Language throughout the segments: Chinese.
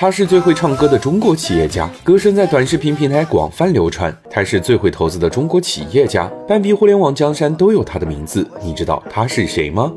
他是最会唱歌的中国企业家，歌声在短视频平台广泛流传。他是最会投资的中国企业家，半壁互联网江山都有他的名字。你知道他是谁吗？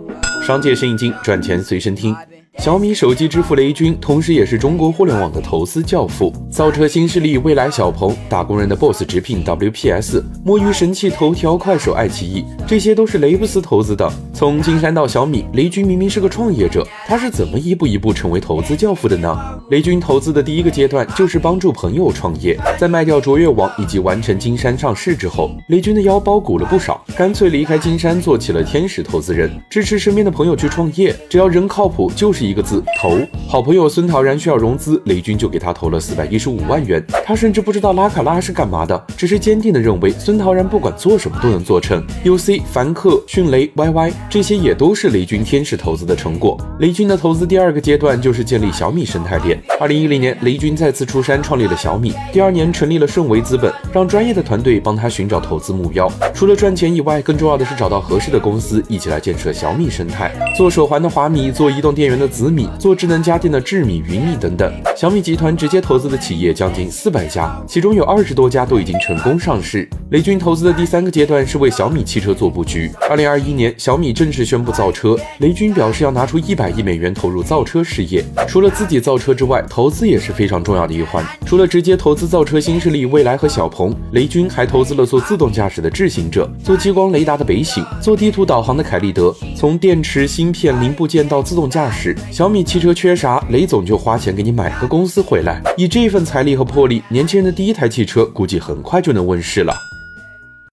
商界生意经，赚钱随身听。小米手机之父雷军，同时也是中国互联网的投资教父。造车新势力未来、小鹏，打工人的 boss 直聘 WPS，摸鱼神器头条、快手、爱奇艺，这些都是雷布斯投资的。从金山到小米，雷军明明是个创业者，他是怎么一步一步成为投资教父的呢？雷军投资的第一个阶段就是帮助朋友创业，在卖掉卓越网以及完成金山上市之后，雷军的腰包鼓了不少，干脆离开金山，做起了天使投资人，支持身边的朋友去创业，只要人靠谱，就是一个字投。好朋友孙陶然需要融资，雷军就给他投了四百一十五万元，他甚至不知道拉卡拉是干嘛的，只是坚定的认为孙陶然不管做什么都能做成。UC、凡客、迅雷、YY 这些也都是雷军天使投资的成果。雷军的投资第二个阶段就是建立小米生态链。二零一零年，雷军再次出山创立了小米，第二年成立了顺为资本，让专业的团队帮他寻找投资目标。除了赚钱以外，更重要的是找到合适的公司，一起来建设小米生态。做手环的华米，做移动电源的紫米，做智能家电的智米、云米等等。小米集团直接投资的企业将近四百家，其中有二十多家都已经成功上市。雷军投资的第三个阶段是为小米汽车做布局。二零二一年，小米正式宣布造车，雷军表示要拿出一百亿美元投入造车事业。除了自己造车之外，投资也是非常重要的一环。除了直接投资造车新势力蔚来和小鹏，雷军还投资了做自动驾驶的智行者，做激光雷达的北醒，做地图导航的凯立德。从电池、芯片、零部件到自动驾驶，小米汽车缺啥，雷总就花钱给你买个公司回来。以这份财力和魄力，年轻人的第一台汽车估计很快就能问世了。